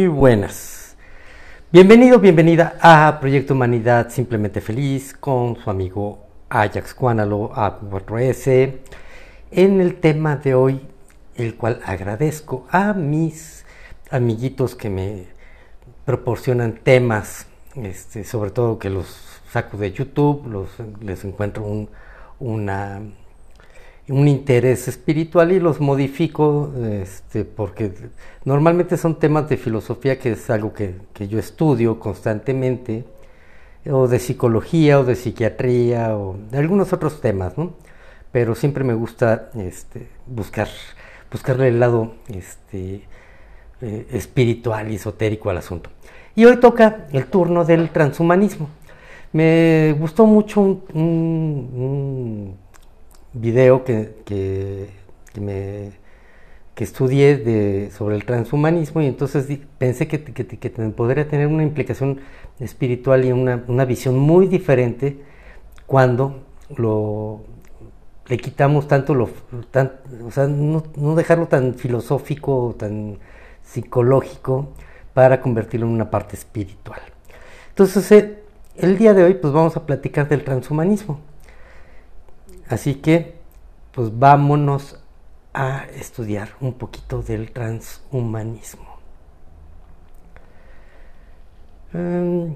Muy buenas. Bienvenido, bienvenida a Proyecto Humanidad Simplemente Feliz con su amigo Ajax Cuánalo A4S en el tema de hoy, el cual agradezco a mis amiguitos que me proporcionan temas, este, sobre todo que los saco de YouTube, los, les encuentro un, una un interés espiritual y los modifico este, porque normalmente son temas de filosofía que es algo que, yo estudio constantemente o de psicología o de psiquiatría o de algunos otros temas, ¿no? pero siempre me gusta este, buscar buscarle el lado este, eh, espiritual y esotérico al asunto. Y hoy toca el turno del transhumanismo. Me gustó mucho un video que, que, me, que estudié de, sobre el transhumanismo y entonces pensé que, que, podría tener una implicación espiritual y una, una visión muy diferente cuando lo, le quitamos tanto lo, o sea, no, no, dejarlo tan filosófico, tan psicológico, para convertirlo en una parte espiritual. Entonces, eh, el día de hoy, pues vamos a platicar del transhumanismo. Así que, pues vámonos a estudiar un poquito del transhumanismo. Em,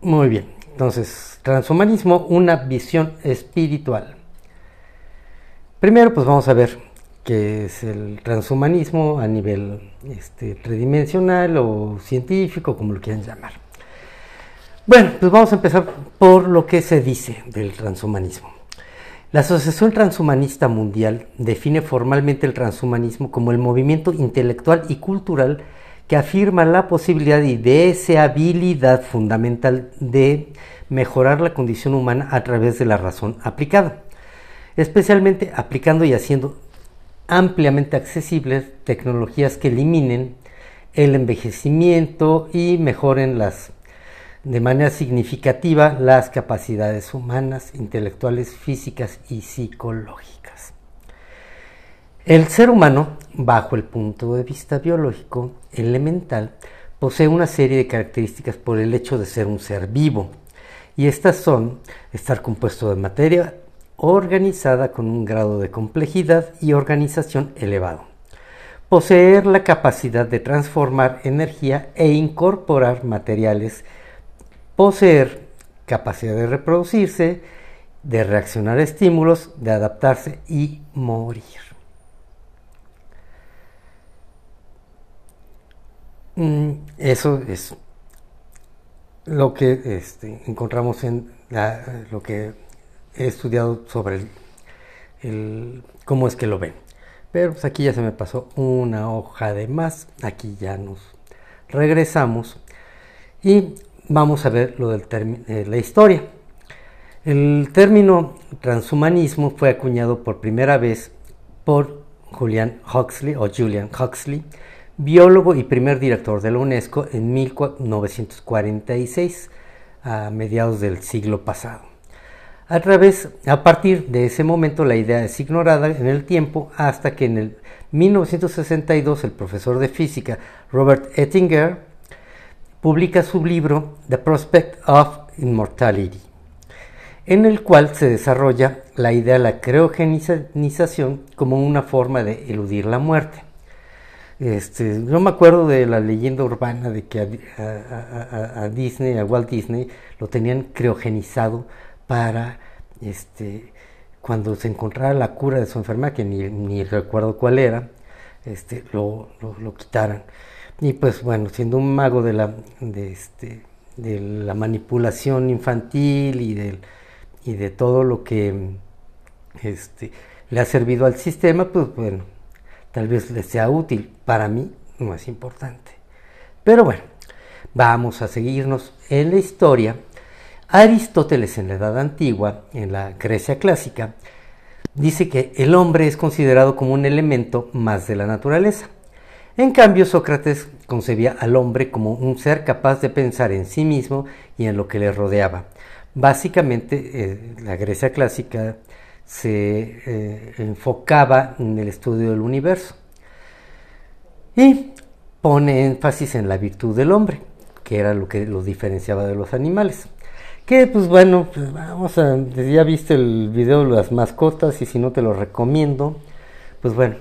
muy bien, entonces, transhumanismo, una visión espiritual. Primero, pues vamos a ver qué es el transhumanismo a nivel este, tridimensional o científico, como lo quieran llamar. Bueno, pues vamos a empezar por lo que se dice del transhumanismo. La Asociación Transhumanista Mundial define formalmente el transhumanismo como el movimiento intelectual y cultural que afirma la posibilidad y deseabilidad fundamental de mejorar la condición humana a través de la razón aplicada, especialmente aplicando y haciendo ampliamente accesibles tecnologías que eliminen el envejecimiento y mejoren las de manera significativa las capacidades humanas, intelectuales, físicas y psicológicas. El ser humano, bajo el punto de vista biológico elemental, posee una serie de características por el hecho de ser un ser vivo, y estas son estar compuesto de materia organizada con un grado de complejidad y organización elevado, poseer la capacidad de transformar energía e incorporar materiales poseer capacidad de reproducirse, de reaccionar a estímulos, de adaptarse y morir. Mm, eso es lo que este, encontramos en lo que he estudiado sobre el, cómo es que lo ven. Pero pues aquí ya se me pasó una hoja de más. Aquí ya nos regresamos. Y vamos a ver lo del eh, la historia. El término transhumanismo fue acuñado por primera vez por Julian Huxley o Julian Huxley, biólogo y primer director de la UNESCO en 1946, a mediados del siglo pasado. A, través, a partir de ese momento la idea es ignorada en el tiempo hasta que en el 1962 el profesor de física Robert Ettinger publica su libro The Prospect of Immortality, en el cual se desarrolla la idea de la criogenización como una forma de eludir la muerte. Este, yo me acuerdo de la leyenda urbana de que a, Disney, a Walt Disney, lo tenían criogenizado para este, cuando se encontrara la cura de su enfermedad, que ni, recuerdo cuál era, este, lo, lo quitaran. Y pues bueno, siendo un mago de la, de este, de la manipulación infantil y, de todo lo que este, le ha servido al sistema, pues bueno, tal vez le sea útil. Para mí no es importante. Pero bueno, vamos a seguirnos en la historia. Aristóteles en la Edad Antigua, en la Grecia clásica, dice que el hombre es considerado como un elemento más de la naturaleza en cambio, Sócrates concebía al hombre como un ser capaz de pensar en sí mismo y en lo que le rodeaba. Básicamente, eh, la Grecia clásica se eh, enfocaba en el estudio del universo. Y pone énfasis en la virtud del hombre, que era lo que lo diferenciaba de los animales. Que pues bueno, pues vamos a, ya viste el video de las mascotas y si no te lo recomiendo, pues bueno,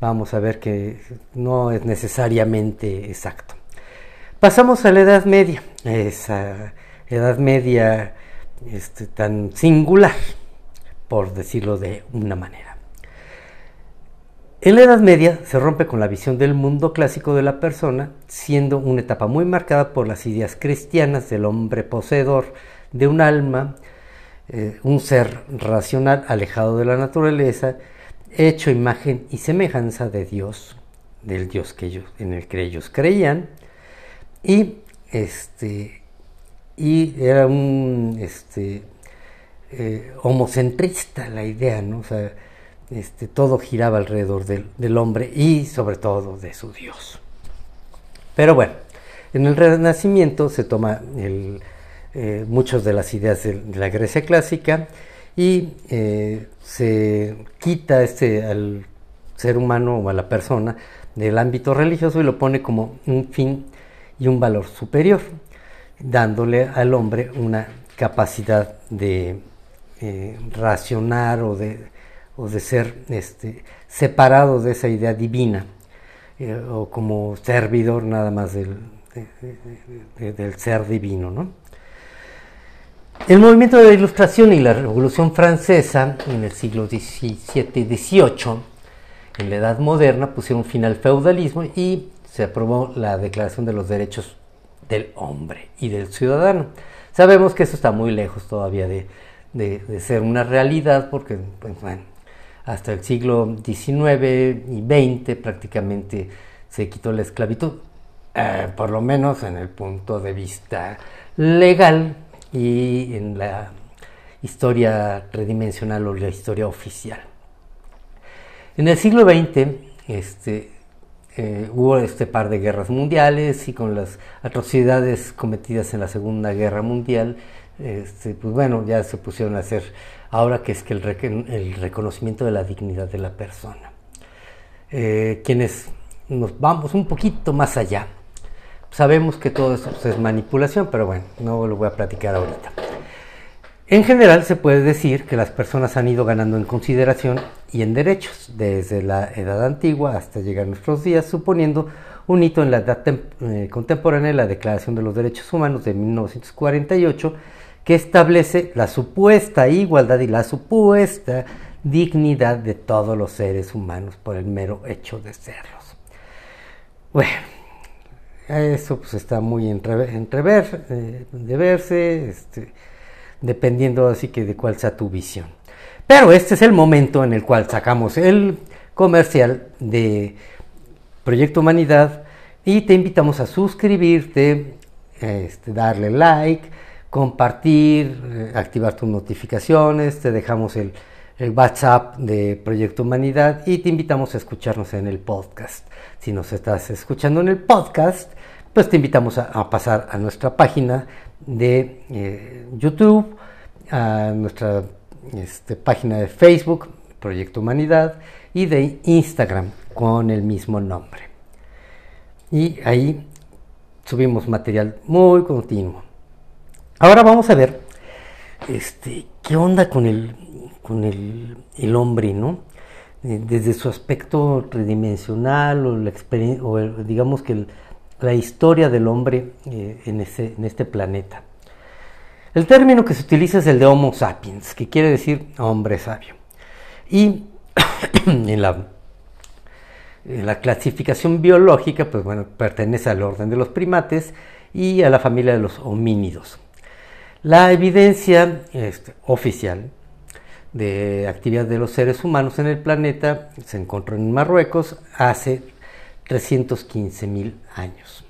vamos a ver que no es necesariamente exacto. Pasamos a la Edad Media, esa Edad Media este, tan singular, por decirlo de una manera. En la Edad Media se rompe con la visión del mundo clásico de la persona, siendo una etapa muy marcada por las ideas cristianas del hombre poseedor de un alma, eh, un ser racional alejado de la naturaleza, hecho imagen y semejanza de Dios, del Dios que ellos, en el que ellos creían, y este y era un este eh, homocentrista la idea, ¿no? O sea, este, todo giraba alrededor del, hombre y sobre todo de su Dios. Pero bueno, en el Renacimiento se toma eh, muchas de las ideas de, la Grecia clásica y eh, se quita este, al ser humano o a la persona del ámbito religioso y lo pone como un fin y un valor superior, dándole al hombre una capacidad de eh, racionar o de o de ser este, separado de esa idea divina eh, o como servidor nada más del, del ser divino. ¿no? El movimiento de la Ilustración y la Revolución Francesa en el siglo XVII y XVIII, en la Edad Moderna, pusieron fin al feudalismo y se aprobó la Declaración de los Derechos del Hombre y del Ciudadano. Sabemos que eso está muy lejos todavía de, de ser una realidad porque, pues, hasta el siglo XIX y XX prácticamente se quitó la esclavitud, eh, por lo menos en el punto de vista legal y en la historia redimensional o la historia oficial. En el siglo XX este, eh, hubo este par de guerras mundiales y con las atrocidades cometidas en la Segunda Guerra Mundial, este, pues bueno, ya se pusieron a hacer ahora que es que el, reconocimiento de la dignidad de la persona. Eh, quienes nos vamos un poquito más allá, sabemos que todo eso es manipulación, pero bueno, no lo voy a platicar ahorita. En general se puede decir que las personas han ido ganando en consideración y en derechos desde la edad antigua hasta llegar a nuestros días, suponiendo un hito en la edad eh, contemporánea, la Declaración de los Derechos Humanos de 1948, que establece la supuesta igualdad y la supuesta dignidad de todos los seres humanos por el mero hecho de serlos. Bueno, eso pues está muy entrever, eh, de verse, este, dependiendo así que de cuál sea tu visión. Pero este es el momento en el cual sacamos el comercial de Proyecto Humanidad y te invitamos a suscribirte, este, darle like, compartir, eh, activar tus notificaciones, te dejamos el, WhatsApp de Proyecto Humanidad y te invitamos a escucharnos en el podcast. Si nos estás escuchando en el podcast, pues te invitamos a, pasar a nuestra página de eh, YouTube, a nuestra este, página de Facebook, Proyecto Humanidad, y de Instagram con el mismo nombre. Y ahí subimos material muy continuo. Ahora vamos a ver este, qué onda con el, con el, hombre, ¿no? Eh, desde su aspecto tridimensional o, la o digamos que la historia del hombre eh, en, este planeta. El término que se utiliza es el de Homo sapiens, que quiere decir hombre sabio. Y en la, en la clasificación biológica, pues bueno, pertenece al orden de los primates y a la familia de los homínidos. La evidencia este, oficial de actividad de los seres humanos en el planeta se encontró en Marruecos hace 315 mil años.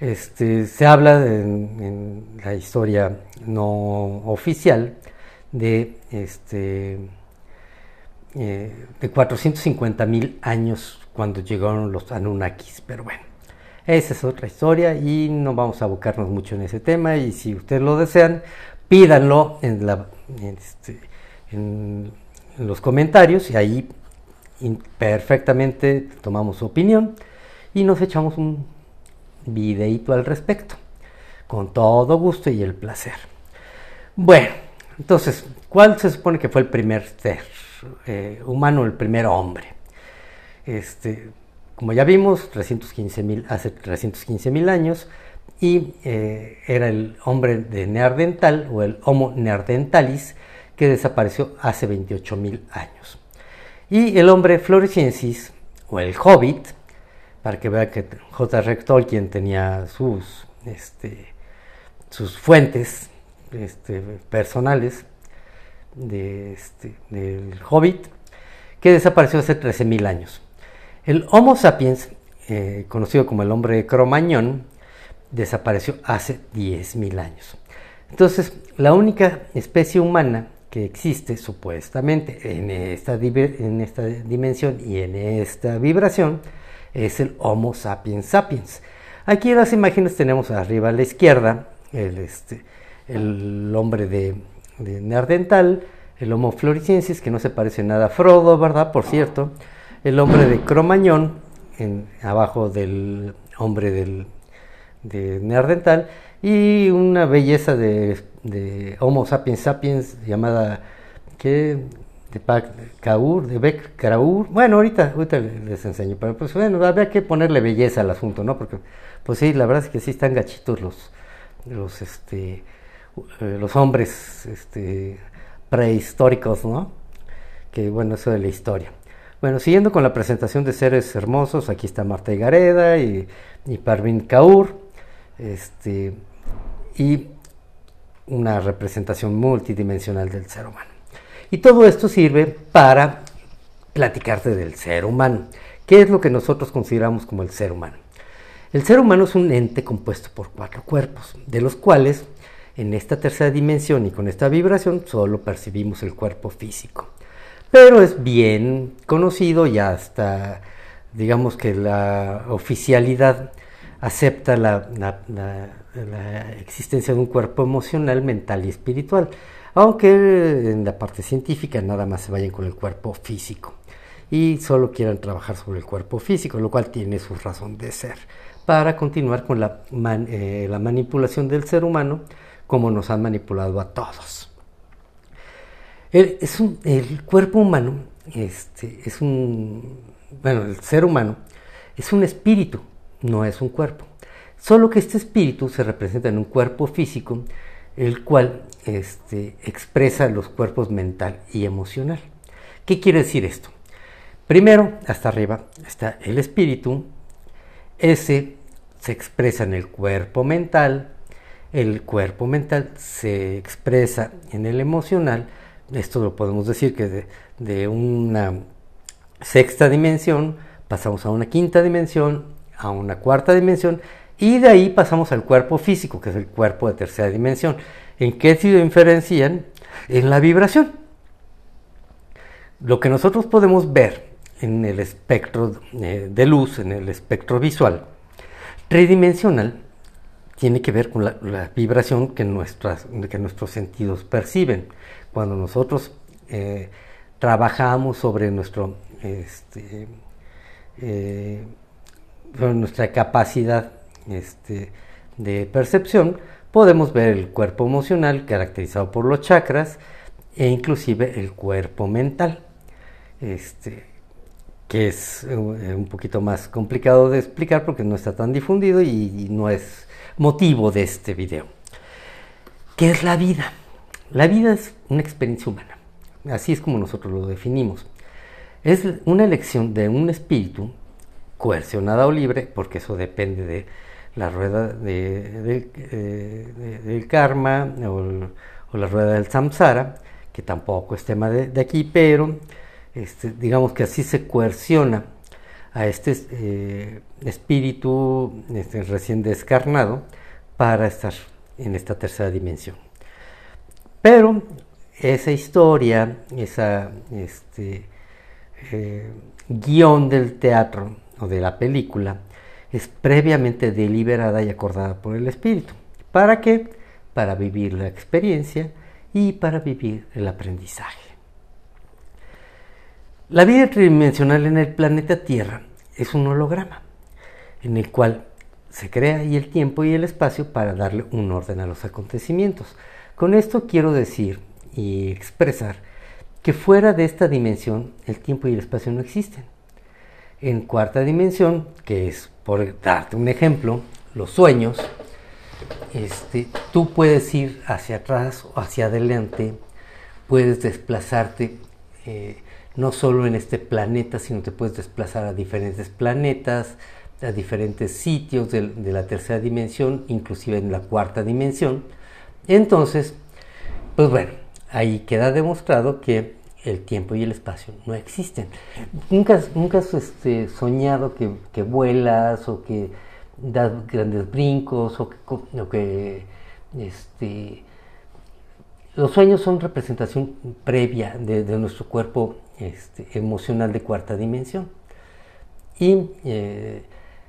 Este, se habla en, la historia no oficial de, este, eh, de 450 mil años cuando llegaron los Anunnakis, pero bueno. Esa es otra historia y no vamos a abocarnos mucho en ese tema y si ustedes lo desean, pídanlo en, este, en, los comentarios y ahí perfectamente tomamos su opinión y nos echamos un videito al respecto, con todo gusto y el placer. Bueno, entonces, ¿cuál se supone que fue el primer ser eh, humano, el primer hombre? Este, como ya vimos, 315 hace 315 mil años, y eh, era el hombre de Neardental o el Homo neanderthalis que desapareció hace 28 mil años. Y el hombre floresiensis o el hobbit, para que vea que J. Tolkien tenía sus, este, sus fuentes este, personales de, este, del hobbit, que desapareció hace 13.000 años. El Homo sapiens, eh, conocido como el hombre cromañón, desapareció hace 10.000 años. Entonces, la única especie humana que existe supuestamente en esta, en esta dimensión y en esta vibración es el Homo sapiens sapiens. Aquí en las imágenes tenemos arriba a la izquierda el, este, el hombre de, de Neandertal, el Homo floresiensis, que no se parece nada a Frodo, ¿verdad? Por cierto, el hombre de Cromañón, en, abajo del hombre del, de Neandertal, y una belleza de, de Homo sapiens sapiens llamada que de Pac Kaur, de Beck Kraur. Bueno, ahorita, ahorita les enseño, pero pues bueno, habría que ponerle belleza al asunto, ¿no? Porque, pues sí, la verdad es que sí están gachitos los, los, este, eh, los hombres, este, prehistóricos, ¿no? Que bueno, eso de la historia. Bueno, siguiendo con la presentación de seres hermosos, aquí está Marta Gareda y, y Parvin Kaur, este, y una representación multidimensional del ser humano. Y todo esto sirve para platicarte del ser humano. ¿Qué es lo que nosotros consideramos como el ser humano? El ser humano es un ente compuesto por cuatro cuerpos, de los cuales en esta tercera dimensión y con esta vibración solo percibimos el cuerpo físico. Pero es bien conocido y hasta digamos que la oficialidad acepta la, existencia de un cuerpo emocional, mental y espiritual, aunque en la parte científica nada más se vayan con el cuerpo físico y solo quieran trabajar sobre el cuerpo físico, lo cual tiene su razón de ser, para continuar con la, eh, la manipulación del ser humano como nos han manipulado a todos. El, es el cuerpo humano, este, es un, bueno, el ser humano es un espíritu, no es un cuerpo. Solo que este espíritu se representa en un cuerpo físico, el cual este, expresa los cuerpos mental y emocional. ¿Qué quiere decir esto? Primero, hasta arriba está el espíritu, ese se expresa en el cuerpo mental, el cuerpo mental se expresa en el emocional, esto lo podemos decir que de, una sexta dimensión pasamos a una quinta dimensión, a una cuarta dimensión y de ahí pasamos al cuerpo físico, que es el cuerpo de tercera dimensión. ¿En qué se diferencian? En la vibración. Lo que nosotros podemos ver en el espectro eh, de luz, en el espectro visual, tridimensional, tiene que ver con la, vibración que, nuestras, que nuestros sentidos perciben. Cuando nosotros eh, trabajamos sobre nuestro, este, eh, nuestra capacidad este, de percepción, podemos ver el cuerpo emocional caracterizado por los chakras e inclusive el cuerpo mental, este, que es eh, un poquito más complicado de explicar porque no está tan difundido y no es motivo de este video. ¿Qué es la vida? La vida es una experiencia humana. Así es como nosotros lo definimos. Es una elección de un espíritu coercionada o libre, porque eso depende de la rueda eh, del karma o, la rueda del samsara, que tampoco es tema de, aquí, pero este, digamos que así se coerciona a este eh, espíritu este, recién descarnado para estar en esta tercera dimensión. Pero esa historia, esa este, eh, guion del teatro o de la película es previamente deliberada y acordada por el espíritu. ¿Para qué? Para vivir la experiencia y para vivir el aprendizaje. La vida tridimensional en el planeta Tierra es un holograma en el cual se crea y el tiempo y el espacio para darle un orden a los acontecimientos. Con esto quiero decir y expresar que fuera de esta dimensión el tiempo y el espacio no existen. En cuarta dimensión, que es, por darte un ejemplo, los sueños, este, tú puedes ir hacia atrás o hacia adelante, puedes desplazarte eh, no solo en este planeta, sino te puedes desplazar a diferentes planetas, a diferentes sitios de, la tercera dimensión, inclusive en la cuarta dimensión. Entonces, pues bueno, ahí queda demostrado que el tiempo y el espacio no existen. Nunca, nunca has este, soñado que, vuelas o que das grandes brincos o que, este, los sueños son representación previa de, nuestro cuerpo este, emocional de cuarta dimensión. Y eh,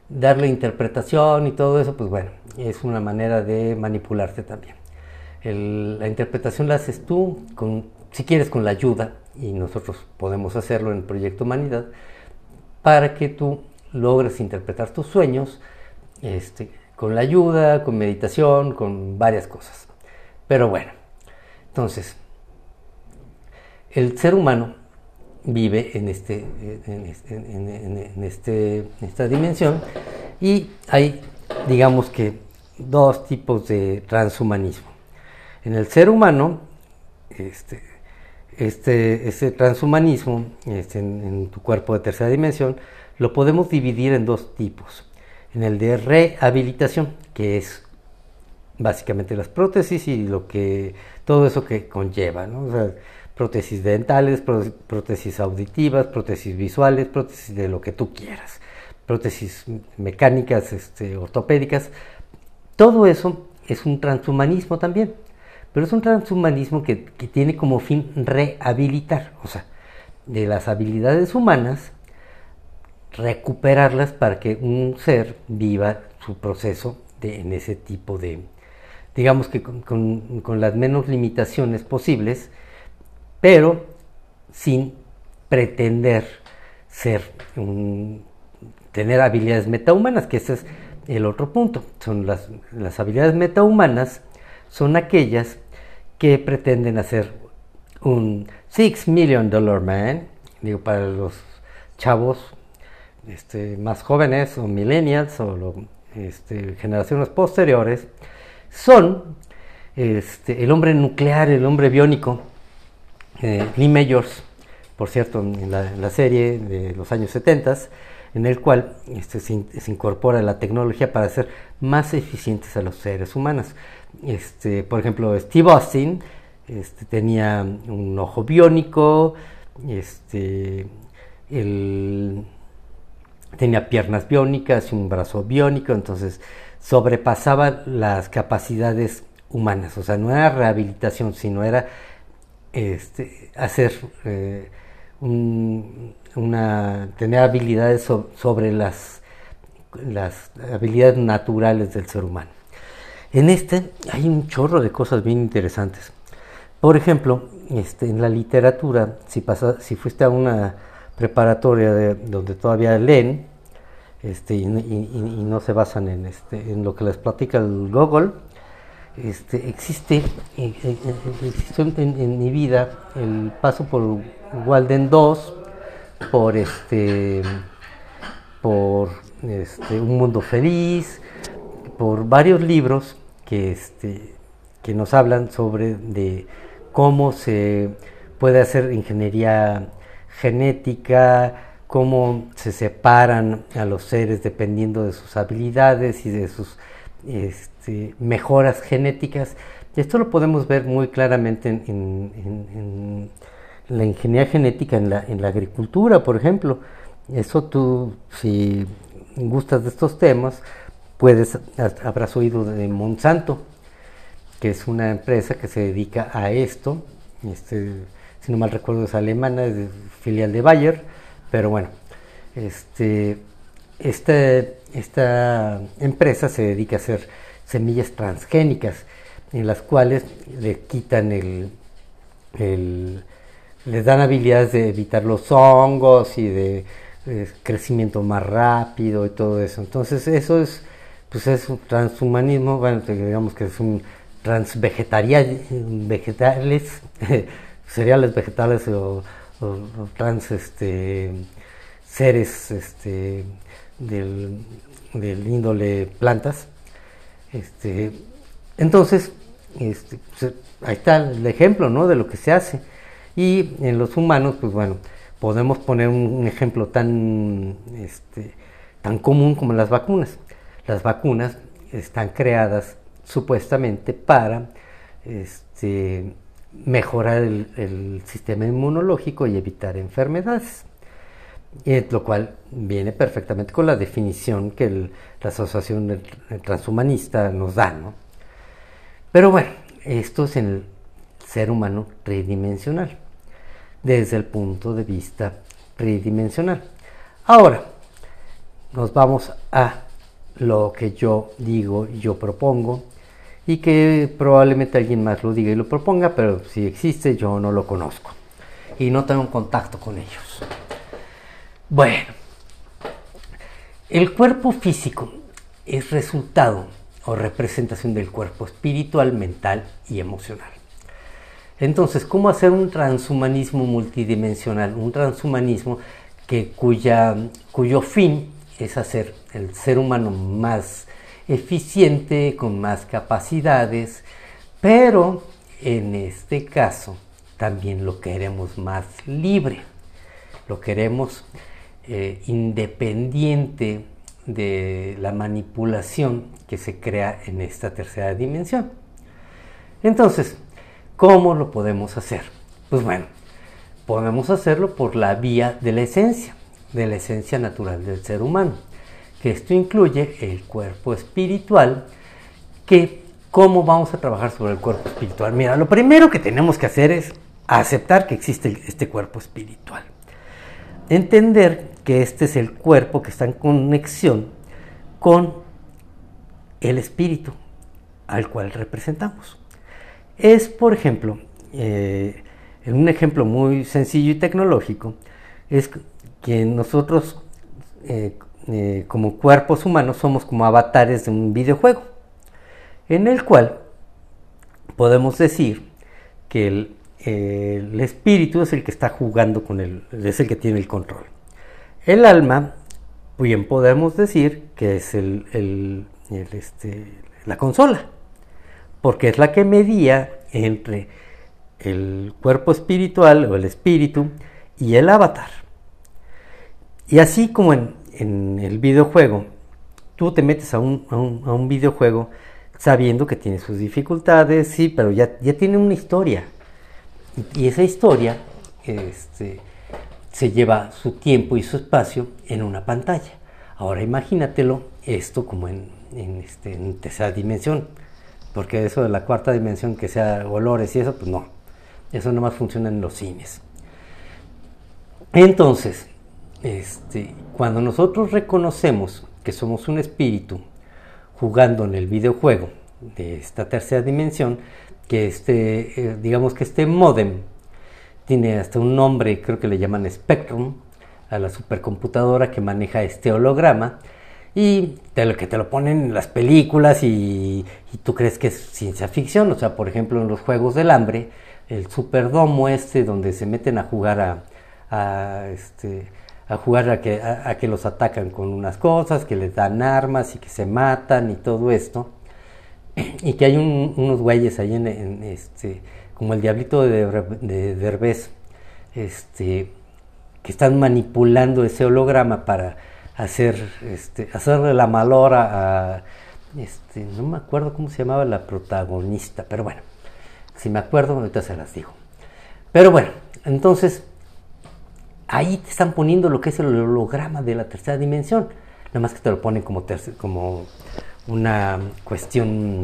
darle interpretación y todo eso, pues bueno, es una manera de manipularte también. la interpretación la haces tú, con, si quieres, con la ayuda, y nosotros podemos hacerlo en el Proyecto Humanidad, para que tú logres interpretar tus sueños este, con la ayuda, con meditación, con varias cosas. Pero bueno, entonces, el ser humano vive en, este, en, este, esta dimensión y hay, digamos que, dos tipos de transhumanismo. En el ser humano, este, este, este transhumanismo este, en, tu cuerpo de tercera dimensión lo podemos dividir en dos tipos. En el de rehabilitación, que es básicamente las prótesis y lo que todo eso que conlleva, ¿no? prótesis dentales, prótesis auditivas, prótesis visuales, prótesis de lo que tú quieras, prótesis mecánicas, este, ortopédicas. Todo eso es un transhumanismo también, pero es un transhumanismo que, que tiene como fin rehabilitar, o sea, de las habilidades humanas, recuperarlas para que un ser viva su proceso de, en ese tipo de, digamos que con, con las menos limitaciones posibles, pero sin pretender ser tener habilidades metahumanas, que ese es el otro punto. Son las, las habilidades metahumanas son aquellas que pretenden hacer un six million dollar man, digo para los chavos este, más jóvenes o millennials o este, generaciones posteriores, son este, el hombre nuclear, el hombre biónico, eh, Lee Mayors, por cierto, en la, serie de los años 70, en el cual este, se, incorpora la tecnología para ser más eficientes a los seres humanos. Este, por ejemplo, Steve Austin este, tenía un ojo biónico, este, tenía piernas biónicas y un brazo biónico, entonces sobrepasaba las capacidades humanas, o sea, no era rehabilitación, sino era este, hacer eh, una, tener habilidades sobre las, habilidades naturales del ser humano. En este hay un chorro de cosas bien interesantes. Por ejemplo, este, en la literatura, si, pasa, si fuiste a una preparatoria de, donde todavía leen este, y, no se basan en, este, en lo que les platica el Google, este, existe, eh, eh, eh, en, mi vida el paso por Walden 2, por este, por este, Un Mundo Feliz, por varios libros que, este, que nos hablan sobre de cómo se puede hacer ingeniería genética, cómo se separan a los seres dependiendo de sus habilidades y de sus este, mejoras genéticas. Esto lo podemos ver muy claramente en, la ingeniería genética, en la, en la, agricultura, por ejemplo. Eso tú, si gustas de estos temas, puedes, habrás oído de Monsanto, que es una empresa que se dedica a esto. Este, si no mal recuerdo es alemana, es filial de Bayer, pero bueno, este, este esta empresa se dedica a hacer semillas transgénicas, en las cuales le quitan el, les dan habilidades de evitar los hongos y de, crecimiento más rápido y todo eso. Entonces eso es, pues es un transhumanismo, bueno, digamos que es un transvegetariales, vegetales, cereales vegetales o, trans este, seres este, del, del índole plantas. Este, entonces, este, pues, ahí está el ejemplo ¿no? de lo que se hace. Y en los humanos, pues bueno, podemos poner un, ejemplo tan, este, tan común como las vacunas. Las vacunas están creadas supuestamente para este, mejorar el, sistema inmunológico y evitar enfermedades. lo cual viene perfectamente con la definición que la Asociación Transhumanista nos da. ¿no? Pero bueno, esto es en el ser humano tridimensional, desde el punto de vista tridimensional. Ahora, nos vamos a lo que yo digo y yo propongo y que probablemente alguien más lo diga y lo proponga, pero si existe yo no lo conozco y no tengo contacto con ellos. Bueno, el cuerpo físico es resultado o representación del cuerpo espiritual, mental y emocional. Entonces, ¿cómo hacer un transhumanismo multidimensional? Un transhumanismo que, cuyo fin es hacer el ser humano más eficiente, con más capacidades, pero en este caso también lo queremos más libre, lo queremos eh, independiente de la manipulación que se crea en esta tercera dimensión. Entonces, ¿cómo lo podemos hacer? Pues bueno, podemos hacerlo por la vía de la esencia, de la esencia natural del ser humano que esto incluye el cuerpo espiritual, que cómo vamos a trabajar sobre el cuerpo espiritual. Mira, lo primero que tenemos que hacer es aceptar que existe este cuerpo espiritual. Entender que este es el cuerpo que está en conexión con el espíritu al cual representamos. Es, por ejemplo, eh, en un ejemplo muy sencillo y tecnológico, es que nosotros eh, eh, como cuerpos humanos somos como avatares de un videojuego, en el cual podemos decir que el, espíritu es el que está jugando con él, es el que tiene el control. El alma, bien podemos decir que es el, este, la consola, porque es la que medía entre el cuerpo espiritual o el espíritu y el avatar. Y así como en, el videojuego, tú te metes a un, a un, videojuego sabiendo que tiene sus dificultades, sí, pero ya, ya tiene una historia. Y, esa historia este, se lleva su tiempo y su espacio en una pantalla. Ahora imagínatelo esto como en, en, este, en tercera dimensión, porque eso de la cuarta dimensión que sea olores y eso, pues no, eso no más funciona en los cines. Entonces, este, cuando nosotros reconocemos que somos un espíritu jugando en el videojuego de esta tercera dimensión, que este, eh, digamos que este modem tiene hasta un nombre, creo que le llaman Spectrum, a la supercomputadora que maneja este holograma, y que te lo ponen en las películas y, tú crees que es ciencia ficción, o sea, por ejemplo en los Juegos del Hambre, el superdomo este donde se meten a jugar a, a este, a jugar a que, a, que los atacan con unas cosas, que les dan armas y que se matan y todo esto. Y que hay unos güeyes ahí en, este, como el diablito de, de Derbez, este, que están manipulando ese holograma para hacer, este, hacerle la malora a, este, no me acuerdo cómo se llamaba la protagonista, pero bueno, si me acuerdo, ahorita se las digo. Pero bueno, entonces ahí te están poniendo lo que es el holograma de la tercera dimensión. Nada más que te lo ponen como, como una cuestión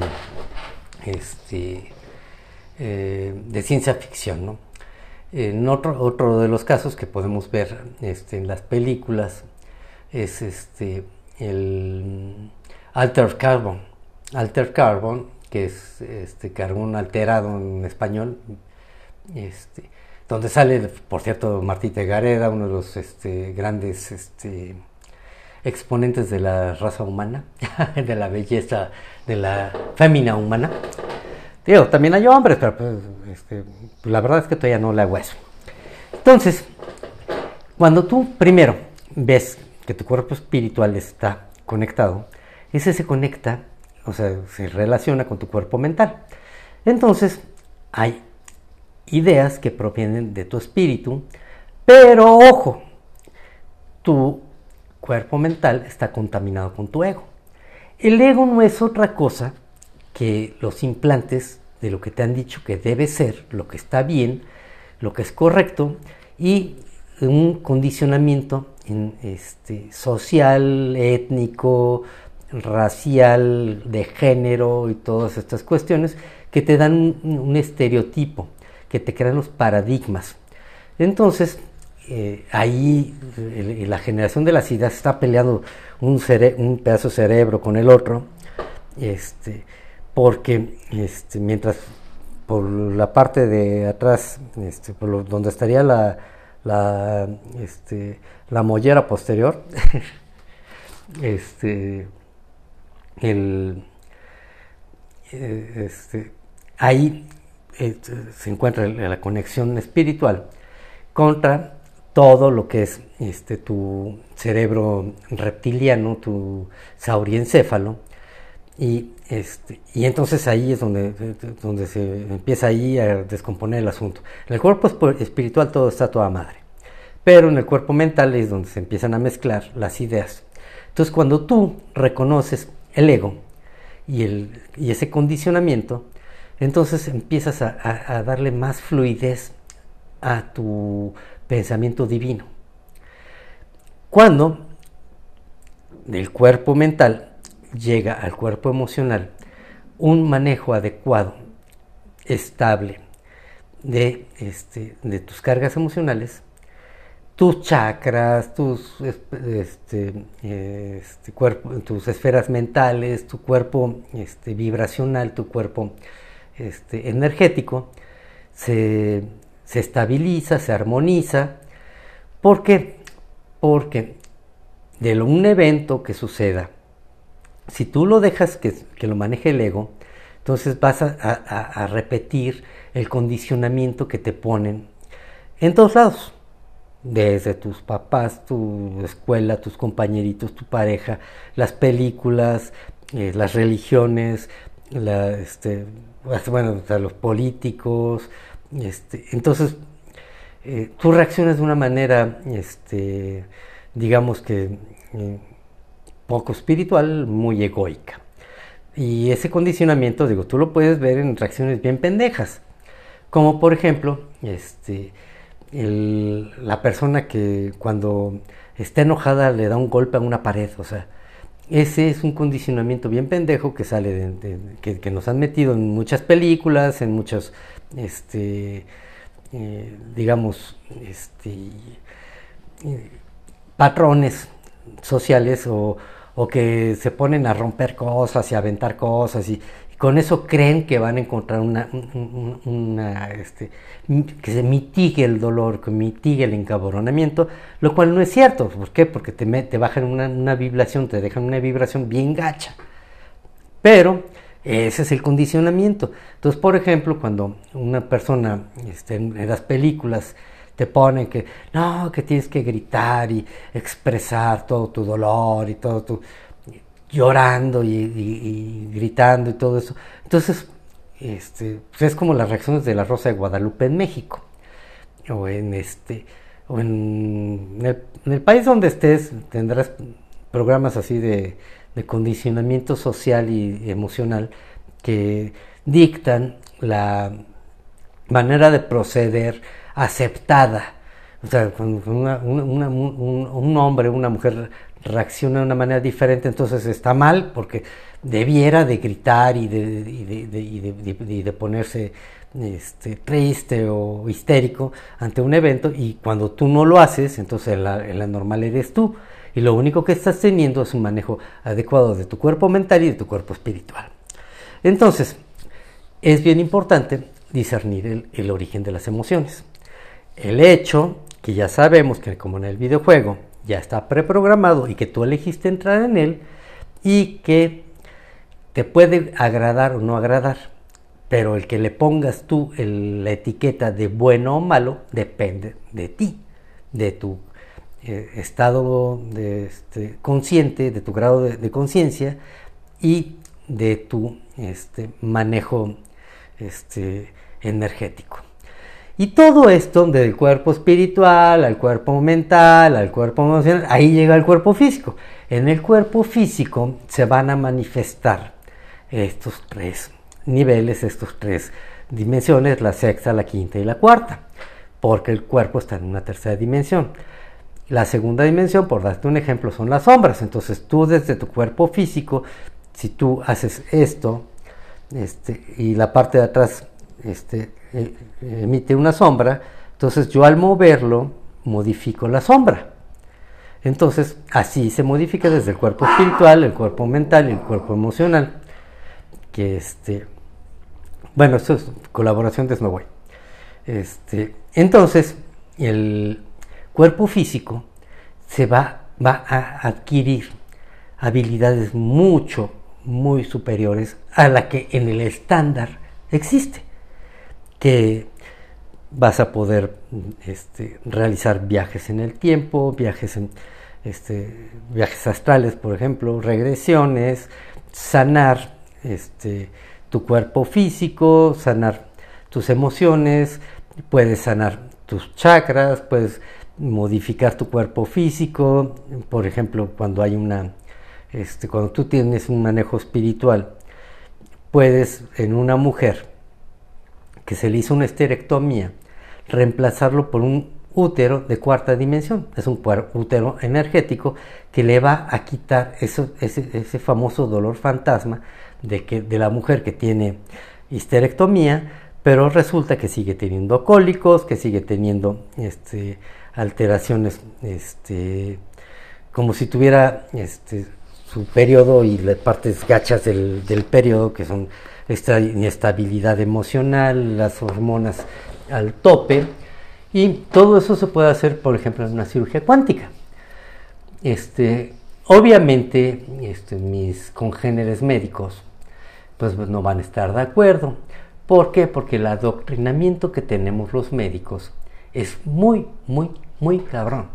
este, eh, de ciencia ficción. ¿no? En otro, otro de los casos que podemos ver este, en las películas es este, el Alter Carbon. Alter Carbon, que es este, carbón alterado en español, este, donde sale, por cierto, Martita Gareda, uno de los este, grandes este, exponentes de la raza humana, de la belleza, de la fémina humana. Digo, también hay hombres, pero pues, este, la verdad es que todavía no le hago eso. Entonces, cuando tú primero ves que tu cuerpo espiritual está conectado, ese se conecta, o sea, se relaciona con tu cuerpo mental. Entonces, hay ideas que provienen de tu espíritu, pero ojo, tu cuerpo mental está contaminado con tu ego. El ego no es otra cosa que los implantes de lo que te han dicho que debe ser, lo que está bien, lo que es correcto y un condicionamiento este, social, étnico, racial, de género y todas estas cuestiones que te dan un, estereotipo, que te crean los paradigmas. Entonces, eh, ahí la generación de las ideas está peleando un, pedazo de cerebro con el otro, este, porque este, mientras por la parte de atrás, este, por donde estaría la, la, este, la mollera posterior, este, el, eh, este, ahí eh, se encuentra la conexión espiritual contra todo lo que es este, tu cerebro reptiliano, tu sauriencéfalo, y, este, y entonces ahí es donde, donde se empieza ahí a descomponer el asunto. En el cuerpo espiritual todo está toda madre, pero en el cuerpo mental es donde se empiezan a mezclar las ideas. Entonces cuando tú reconoces el ego y, el, y ese condicionamiento, entonces empiezas a, darle más fluidez a tu pensamiento divino. Cuando del cuerpo mental llega al cuerpo emocional un manejo adecuado, estable de, este, de tus cargas emocionales, tus chakras, tus, este, este, cuerpo, tus esferas mentales, tu cuerpo este, vibracional, tu cuerpo este, energético, se, se estabiliza, se armoniza. ¿Por qué? Porque de un evento que suceda, si tú lo dejas que, lo maneje el ego, entonces vas a, repetir el condicionamiento que te ponen en todos lados. Desde tus papás, tu escuela, tus compañeritos, tu pareja, las películas, eh, las religiones, este, bueno, los políticos. Este, entonces, eh, tú reaccionas de una manera, este, digamos que eh, poco espiritual, muy egoica. Y ese condicionamiento, digo, tú lo puedes ver en reacciones bien pendejas. Como por ejemplo, este, la persona que cuando está enojada le da un golpe a una pared. O sea, ese es un condicionamiento bien pendejo que sale de, que, nos han metido en muchas películas, en muchos, este, eh, digamos, este, eh, patrones sociales o, que se ponen a romper cosas y a aventar cosas y, con eso creen que van a encontrar una, este, que se mitigue el dolor, que mitigue el encabronamiento, lo cual no es cierto. ¿Por qué? Porque te, te bajan una, una vibración, te dejan una vibración bien gacha. Pero ese es el condicionamiento. Entonces, por ejemplo, cuando una persona este, en las películas te ponen que no, que tienes que gritar y expresar todo tu dolor y todo tu llorando y, gritando y todo eso. Entonces, este, pues es como las reacciones de la Rosa de Guadalupe en México o en este o en el, país donde estés tendrás programas así de, de condicionamiento social y emocional que dictan la manera de proceder aceptada. O sea, cuando un, hombre, una mujer reacciona de una manera diferente, entonces está mal porque debiera de gritar y de, ponerse este, triste o histérico ante un evento y cuando tú no lo haces, entonces la normal eres tú y lo único que estás teniendo es un manejo adecuado de tu cuerpo mental y de tu cuerpo espiritual. Entonces, es bien importante discernir el origen de las emociones. el hecho que ya sabemos que como en el videojuego ya está preprogramado y que tú elegiste entrar en él y que te puede agradar o no agradar, pero el que le pongas tú la etiqueta de bueno o malo depende de ti, de tu eh, estado de, este, consciente, de tu grado de, conciencia y de tu este, manejo este, energético. Y todo esto, del cuerpo espiritual al cuerpo mental, al cuerpo emocional, ahí llega el cuerpo físico. En el cuerpo físico se van a manifestar estos tres niveles, estos tres dimensiones, la sexta, la quinta y la cuarta, porque el cuerpo está en una tercera dimensión. La segunda dimensión, por darte un ejemplo, son las sombras. Entonces tú desde tu cuerpo físico, si tú haces esto este, y la parte de atrás este, emite una sombra, entonces yo al moverlo modifico la sombra. Entonces así se modifica desde el cuerpo espiritual, el cuerpo mental y el cuerpo emocional. Que este, bueno, esto es colaboración de Snowboy. Este, entonces, el cuerpo físico se va, va a adquirir habilidades mucho, muy superiores a la que en el estándar existe que vas a poder este, realizar viajes en el tiempo, viajes, en, este, viajes astrales, por ejemplo, regresiones, sanar este, tu cuerpo físico, sanar tus emociones, puedes sanar tus chakras, puedes modificar tu cuerpo físico, por ejemplo, cuando hay una, este, cuando tú tienes un manejo espiritual, puedes en una mujer se le hizo una esterectomía, reemplazarlo por un útero de cuarta dimensión. Es un útero energético que le va a quitar ese, ese, famoso dolor fantasma de, que, de la mujer que tiene histerectomía, pero resulta que sigue teniendo cólicos, que sigue teniendo este, alteraciones, este, como si tuviera este, su periodo y las partes gachas del, del periodo, que son esta inestabilidad emocional, las hormonas al tope, y todo eso se puede hacer, por ejemplo, en una cirugía cuántica. Este, obviamente, este, mis congéneres médicos pues no van a estar de acuerdo. ¿Por qué? Porque el adoctrinamiento que tenemos los médicos es muy, muy, muy cabrón.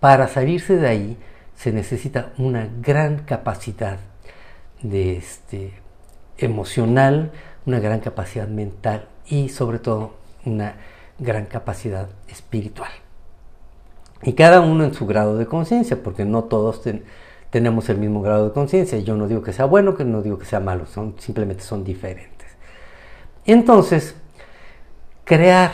Para salirse de ahí se necesita una gran capacidad de este, emocional, una gran capacidad mental y sobre todo una gran capacidad espiritual. Y cada uno en su grado de conciencia, porque no todos tenemos el mismo grado de conciencia. Yo no digo que sea bueno, que no digo que sea malo, son, simplemente son diferentes. Entonces, crear,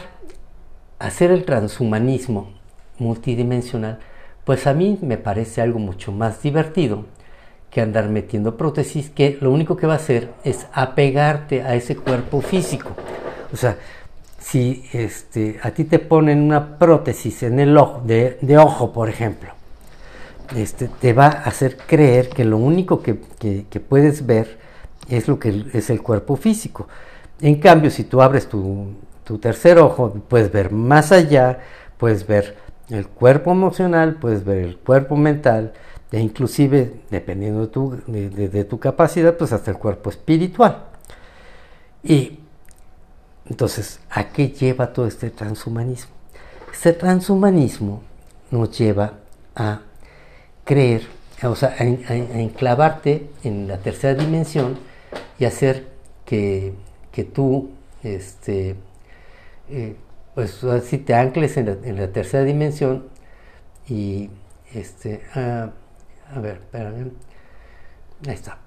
hacer el transhumanismo multidimensional, pues a mí me parece algo mucho más divertido que andar metiendo prótesis, que lo único que va a hacer es apegarte a ese cuerpo físico. O sea, si este, a ti te ponen una prótesis en el ojo, de, ojo, por ejemplo, este, te va a hacer creer que lo único que, puedes ver es lo que es el cuerpo físico. En cambio, si tú abres tu, tu tercer ojo, puedes ver más allá, puedes ver el cuerpo emocional, puedes ver el cuerpo mental, e inclusive, dependiendo de tu, de, tu capacidad, pues hasta el cuerpo espiritual. Y entonces, ¿a qué lleva todo este transhumanismo? Este transhumanismo nos lleva a creer, o sea, a, enclavarte en la tercera dimensión y hacer que, tú, este, eh, pues así te ancles en la, tercera dimensión y este, ah, a ver, espérame. Ahí está.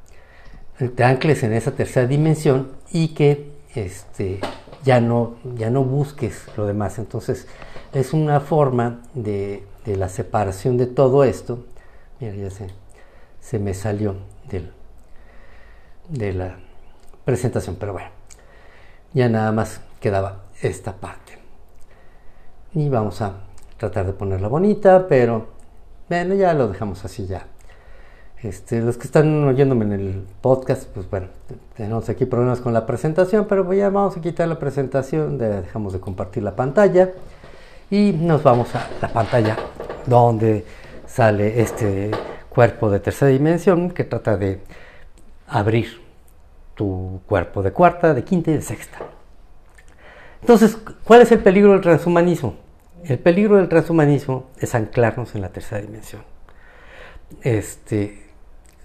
Te ancles en esa tercera dimensión y que este, ya, no, ya no busques lo demás. Entonces, es una forma de, la separación de todo esto. Mira, ya se, se me salió del, de la presentación, pero bueno, ya nada más quedaba esta parte. Y vamos a tratar de ponerla bonita, pero bueno, ya lo dejamos así ya. Este, los que están oyéndome en el podcast, pues bueno, tenemos aquí problemas con la presentación, pero pues ya vamos a quitar la presentación, dejamos de compartir la pantalla y nos vamos a la pantalla donde sale este cuerpo de tercera dimensión que trata de abrir tu cuerpo de cuarta, de quinta y de sexta. Entonces, ¿cuál es el peligro del transhumanismo? El peligro del transhumanismo es anclarnos en la tercera dimensión. Este,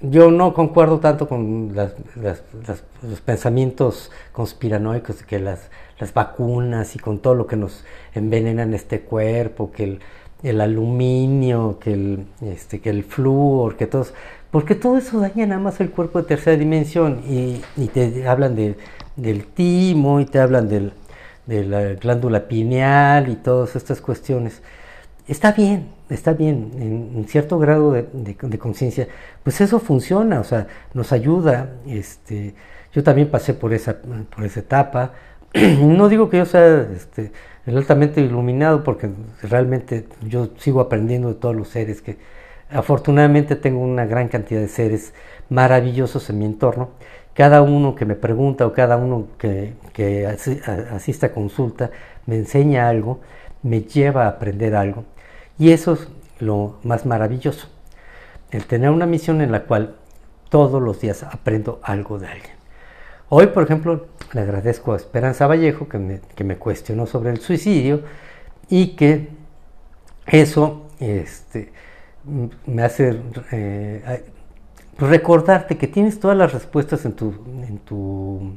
yo no concuerdo tanto con los pensamientos conspiranoicos de que las, vacunas y con todo lo que nos envenena en este cuerpo, que el, aluminio, que el, este, que el flúor, que todos, porque todo eso daña nada más el cuerpo de tercera dimensión y, te hablan de, del timo y te hablan del, de la glándula pineal y todas estas cuestiones. Está bien, está bien, en, cierto grado de, conciencia, pues eso funciona, o sea, nos ayuda. Este, yo también pasé por esa, por esa etapa. no digo que yo sea este, altamente iluminado, porque realmente yo sigo aprendiendo de todos los seres que afortunadamente tengo una gran cantidad de seres maravillosos en mi entorno. Cada uno que me pregunta o cada uno que, que asista a consulta me enseña algo, me lleva a aprender algo. Y eso es lo más maravilloso, el tener una misión en la cual todos los días aprendo algo de alguien. Hoy, por ejemplo, le agradezco a Esperanza Vallejo que me, cuestionó sobre el suicidio y que eso este, me hace eh, recordarte que tienes todas las respuestas en, tu, en, tu,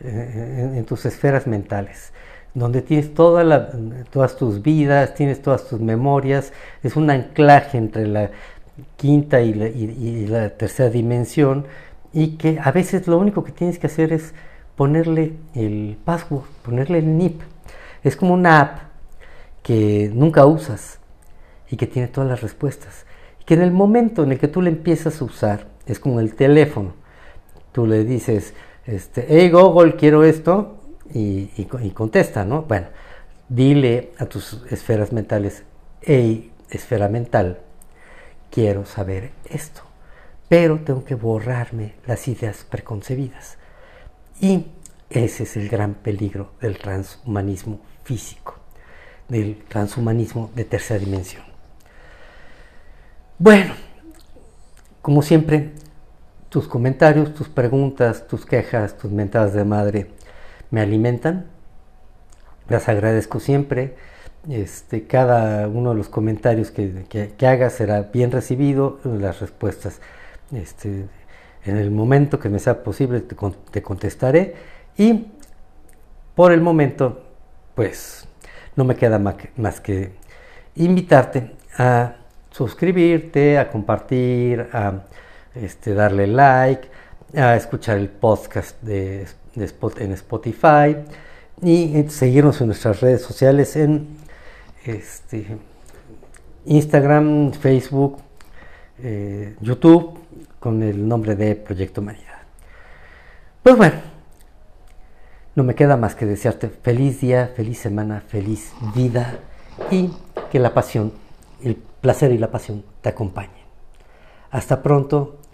eh, en tus esferas mentales donde tienes toda todas tus vidas, tienes todas tus memorias, es un anclaje entre la quinta y la, tercera dimensión y que a veces lo único que tienes que hacer es ponerle el password, ponerle el NIP. Es como una app que nunca usas y que tiene todas las respuestas. Y que en el momento en el que tú le empiezas a usar, es como el teléfono. Tú le dices, este, hey Google, quiero esto, y, contesta, ¿no? Bueno, dile a tus esferas mentales, hey, esfera mental, quiero saber esto, pero tengo que borrarme las ideas preconcebidas. Y ese es el gran peligro del transhumanismo físico, del transhumanismo de tercera dimensión. Bueno, como siempre, tus comentarios, tus preguntas, tus quejas, tus mentadas de madre me alimentan. Las agradezco siempre. Este, cada uno de los comentarios que, que, haga será bien recibido. Las respuestas, este, en el momento que me sea posible, te, contestaré. Y por el momento, pues no me queda más que invitarte a suscribirte, a compartir, a este, darle like, a escuchar el podcast de en Spotify y seguirnos en nuestras redes sociales en este, Instagram, Facebook, eh, YouTube con el nombre de Proyecto Humanidad. Pues bueno, no me queda más que desearte feliz día, feliz semana, feliz vida y que la pasión, el placer y la pasión te acompañen. Hasta pronto